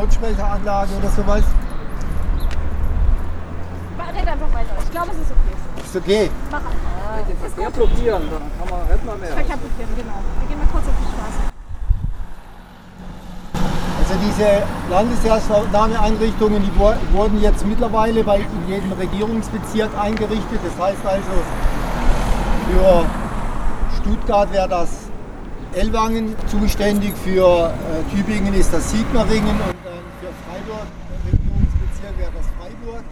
Lautsprecheranlage oder sowas? Red einfach weiter. Ich glaube, es ist okay. Ist okay. Mach einfach. Den Verkehr blockieren, dann kann man, hätten wir mehr. Verkehr blockieren, genau. Wir gehen mal kurz auf die Straße. Also diese Landeserstaufnahmeeinrichtungen, die wurden jetzt mittlerweile bei in jedem Regierungsbezirk eingerichtet. Das heißt also, für Stuttgart wäre das Ellwangen zuständig, für äh, Tübingen ist das Sigmaringen für Freiburg, Regierungsbezirk wäre das Freiburg.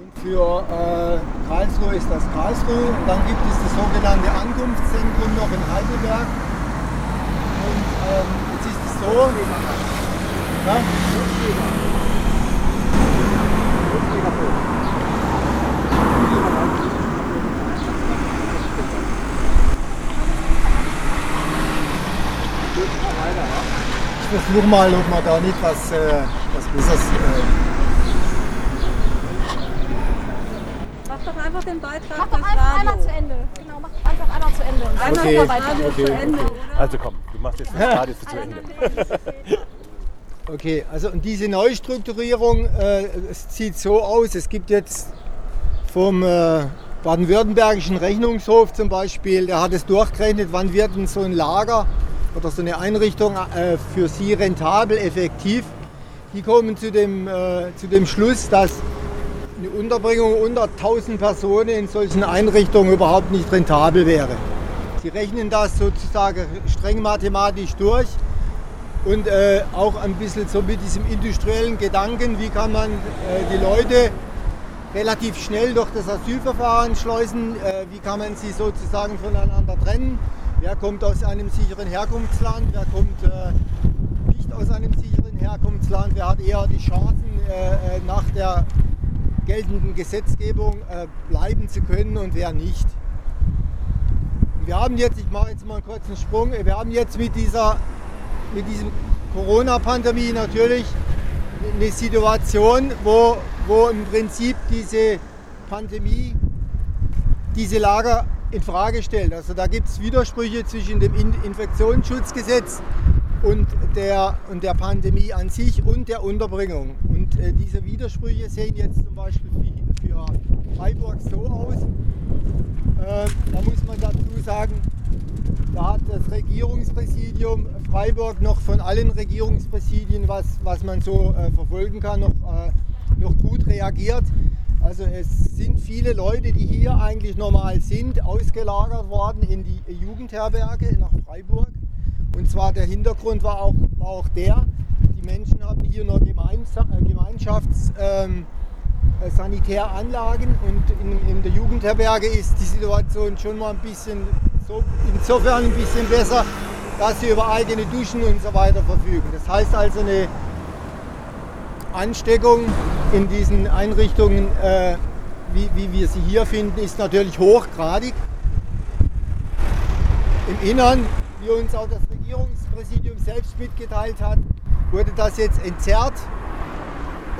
Und für äh, Karlsruhe ist das Karlsruhe. Und dann gibt es das sogenannte Ankunftszentrum noch in Heidelberg. Und ähm, jetzt ist es so, ja, ich versuche mal, ob man da nicht was, äh, was Besseres. Äh, Mach doch einfach den Beitrag Mach doch einfach einmal zu Ende. Genau, mach einfach einmal zu Ende. Und dann Okay. Radio Okay, zu Ende, oder? Also komm, du machst jetzt das Radio zu Ende. Okay, also und diese Neustrukturierung, äh, es sieht so aus, es gibt jetzt vom äh, baden-württembergischen Rechnungshof zum Beispiel, der hat es durchgerechnet, wann wird denn so ein Lager oder so eine Einrichtung äh, für sie rentabel, effektiv. Die kommen zu dem, äh, zu dem Schluss, dass eine Unterbringung unter 1000 Personen in solchen Einrichtungen überhaupt nicht rentabel wäre. Sie rechnen das sozusagen streng mathematisch durch und äh, auch ein bisschen so mit diesem industriellen Gedanken, wie kann man äh, die Leute relativ schnell durch das Asylverfahren schleusen, äh, wie kann man sie sozusagen voneinander trennen, wer kommt aus einem sicheren Herkunftsland, wer kommt äh, nicht aus einem sicheren Herkunftsland, wer hat eher die Chancen äh, äh, nach der geltenden Gesetzgebung äh, bleiben zu können und wer nicht. Wir haben jetzt, ich mache jetzt mal einen kurzen Sprung, wir haben jetzt mit dieser mit diesem Corona-Pandemie natürlich eine Situation, wo, wo im Prinzip diese Pandemie diese Lager in Frage stellt. Also da gibt es Widersprüche zwischen dem In- Infektionsschutzgesetz und der, und der Pandemie an sich und der Unterbringung. Und äh, diese Widersprüche sehen jetzt zum Beispiel für, für Freiburg so aus. Äh, da muss man dazu sagen, da hat das Regierungspräsidium Freiburg noch von allen Regierungspräsidien, was, was man so äh, verfolgen kann, noch, äh, noch gut reagiert. Also es sind viele Leute, die hier eigentlich normal sind, ausgelagert worden in die Jugendherberge nach Freiburg. Und zwar der Hintergrund war auch, war auch der, die Menschen hatten hier nur Gemeinsa äh. Ähm, äh, und in, in der Jugendherberge ist die Situation schon mal ein bisschen so, insofern ein bisschen besser, dass sie über eigene Duschen und so weiter verfügen. Das heißt also eine Ansteckung in diesen Einrichtungen, äh, wie, wie wir sie hier finden, ist natürlich hochgradig. Im Innern, wie uns auch das Regierungspräsidium selbst mitgeteilt hat, wurde das jetzt entzerrt.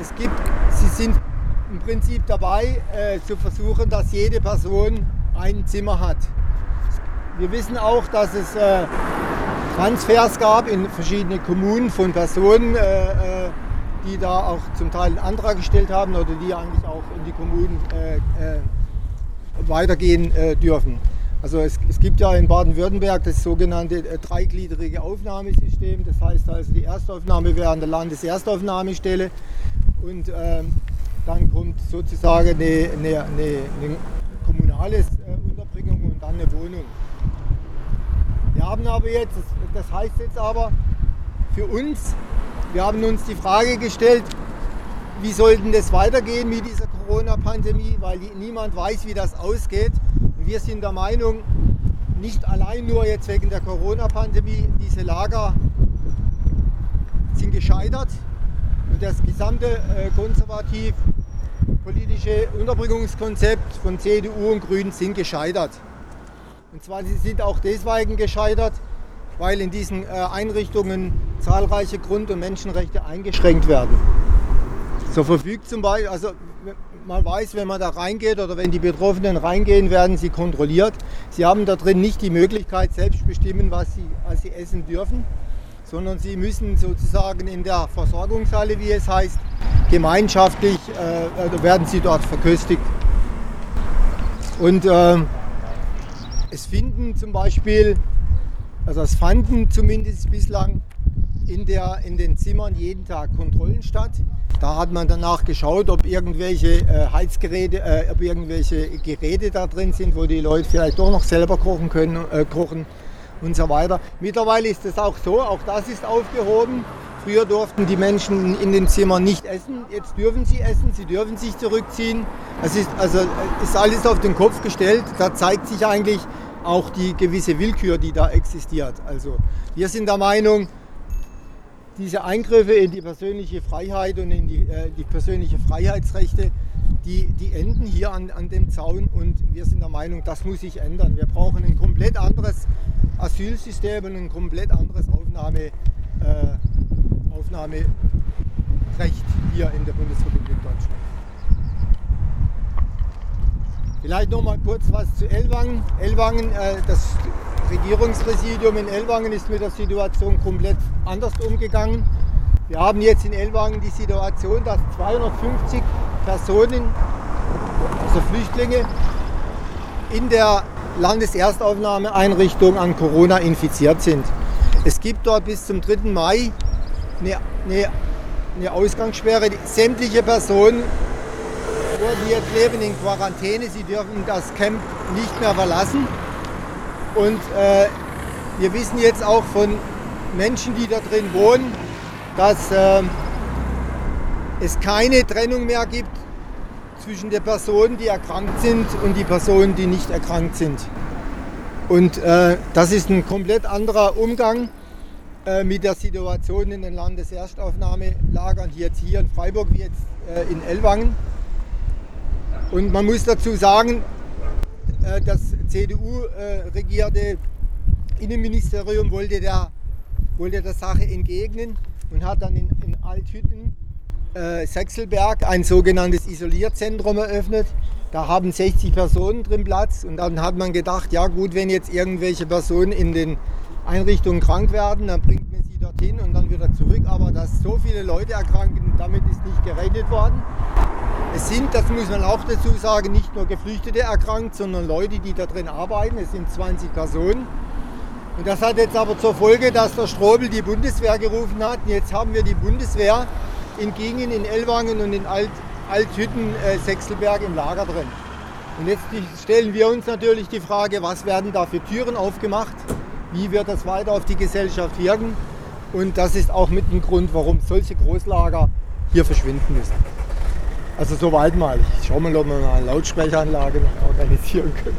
Es gibt, sie sind im Prinzip dabei, äh, zu versuchen, dass jede Person ein Zimmer hat. Wir wissen auch, dass es äh, Transfers gab in verschiedene Kommunen von Personen, äh, äh, die da auch zum Teil einen Antrag gestellt haben oder die eigentlich auch in die Kommunen äh, äh, weitergehen äh, dürfen. Also es, es gibt ja in Baden-Württemberg das sogenannte äh, dreigliedrige Aufnahmesystem. Das heißt also, die Erstaufnahme wäre an der Landeserstaufnahmestelle und ähm, dann kommt sozusagen eine, eine, eine, kommunale Unterbringung und dann eine Wohnung. Wir haben aber jetzt, das heißt jetzt aber für uns, wir haben uns die Frage gestellt, wie sollten das weitergehen mit dieser Corona-Pandemie, weil niemand weiß, wie das ausgeht. Und wir sind der Meinung, nicht allein nur jetzt wegen der Corona-Pandemie, diese Lager sind gescheitert und das gesamte äh, konservativ-politische Unterbringungskonzept von CDU und Grünen sind gescheitert. Und zwar sie sind auch deswegen gescheitert, weil in diesen äh, Einrichtungen zahlreiche Grund- und Menschenrechte eingeschränkt werden. So verfügt zum Beispiel, also man weiß, wenn man da reingeht oder wenn die Betroffenen reingehen, werden sie kontrolliert. Sie haben da drin nicht die Möglichkeit, selbst bestimmen, was sie, was sie essen dürfen, sondern sie müssen sozusagen in der Versorgungshalle, wie es heißt, gemeinschaftlich äh, werden sie dort verköstigt. Und äh, es finden zum Beispiel, also es fanden zumindest bislang in, der, in den Zimmern jeden Tag Kontrollen statt. Da hat man danach geschaut, ob irgendwelche äh, Heizgeräte, äh, ob irgendwelche Geräte da drin sind, wo die Leute vielleicht doch noch selber kochen können, äh, kochen und so weiter. Mittlerweile ist es auch so, auch das ist aufgehoben. Früher durften die Menschen in den Zimmern nicht essen, jetzt dürfen sie essen, sie dürfen sich zurückziehen. Es ist, also, ist alles auf den Kopf gestellt. Da zeigt sich eigentlich auch die gewisse Willkür, die da existiert. Also wir sind der Meinung, diese Eingriffe in die persönliche Freiheit und in die, äh, die persönliche Freiheitsrechte, die, die enden hier an, an dem Zaun und wir sind der Meinung, das muss sich ändern. Wir brauchen ein komplett anderes Asylsystem und ein komplett anderes Aufnahme, äh, Aufnahmerecht hier in der Bundesrepublik Deutschland. Vielleicht noch mal kurz was zu Ellwangen. Ellwangen, äh, das Regierungspräsidium in Ellwangen ist mit der Situation komplett anders umgegangen. Wir haben jetzt in Ellwangen die Situation, dass 250 Personen, also Flüchtlinge, in der Landeserstaufnahmeeinrichtung an Corona infiziert sind. Es gibt dort bis zum 3. Mai eine, eine, eine Ausgangssperre. Sämtliche Personen die jetzt leben in Quarantäne, sie dürfen das Camp nicht mehr verlassen. Und äh, wir wissen jetzt auch von Menschen, die da drin wohnen, dass äh, es keine Trennung mehr gibt zwischen den Personen, die erkrankt sind und die Personen, die nicht erkrankt sind. Und äh, das ist ein komplett anderer Umgang äh, mit der Situation in den Landeserstaufnahmelagern, jetzt hier in Freiburg wie jetzt äh, in Ellwangen. Und man muss dazu sagen, äh, das CDU-regierte Innenministerium wollte der, wollte der Sache entgegnen und hat dann in, in Althütten äh, Sechselberg ein sogenanntes Isolierzentrum eröffnet. Da haben 60 Personen drin Platz und dann hat man gedacht, ja gut, wenn jetzt irgendwelche Personen in den Einrichtungen krank werden, dann bringt man sie dorthin und dann wieder zurück. Aber dass so viele Leute erkranken, damit ist nicht gerechnet worden. Es sind, das muss man auch dazu sagen, nicht nur Geflüchtete erkrankt, sondern Leute, die da drin arbeiten. Es sind 20 Personen. Und das hat jetzt aber zur Folge, dass der Strobel die Bundeswehr gerufen hat. Und jetzt haben wir die Bundeswehr in Gingen, in Ellwangen und in Alt, Althütten, äh, Sechselberg im Lager drin. Und jetzt stellen wir uns natürlich die Frage, was werden da für Türen aufgemacht? Wie wird das weiter auf die Gesellschaft wirken? Und das ist auch mit ein Grund, warum solche Großlager hier verschwinden müssen. Also soweit mal. Ich schaue mal, ob wir mal eine Lautsprecheranlage noch organisieren können.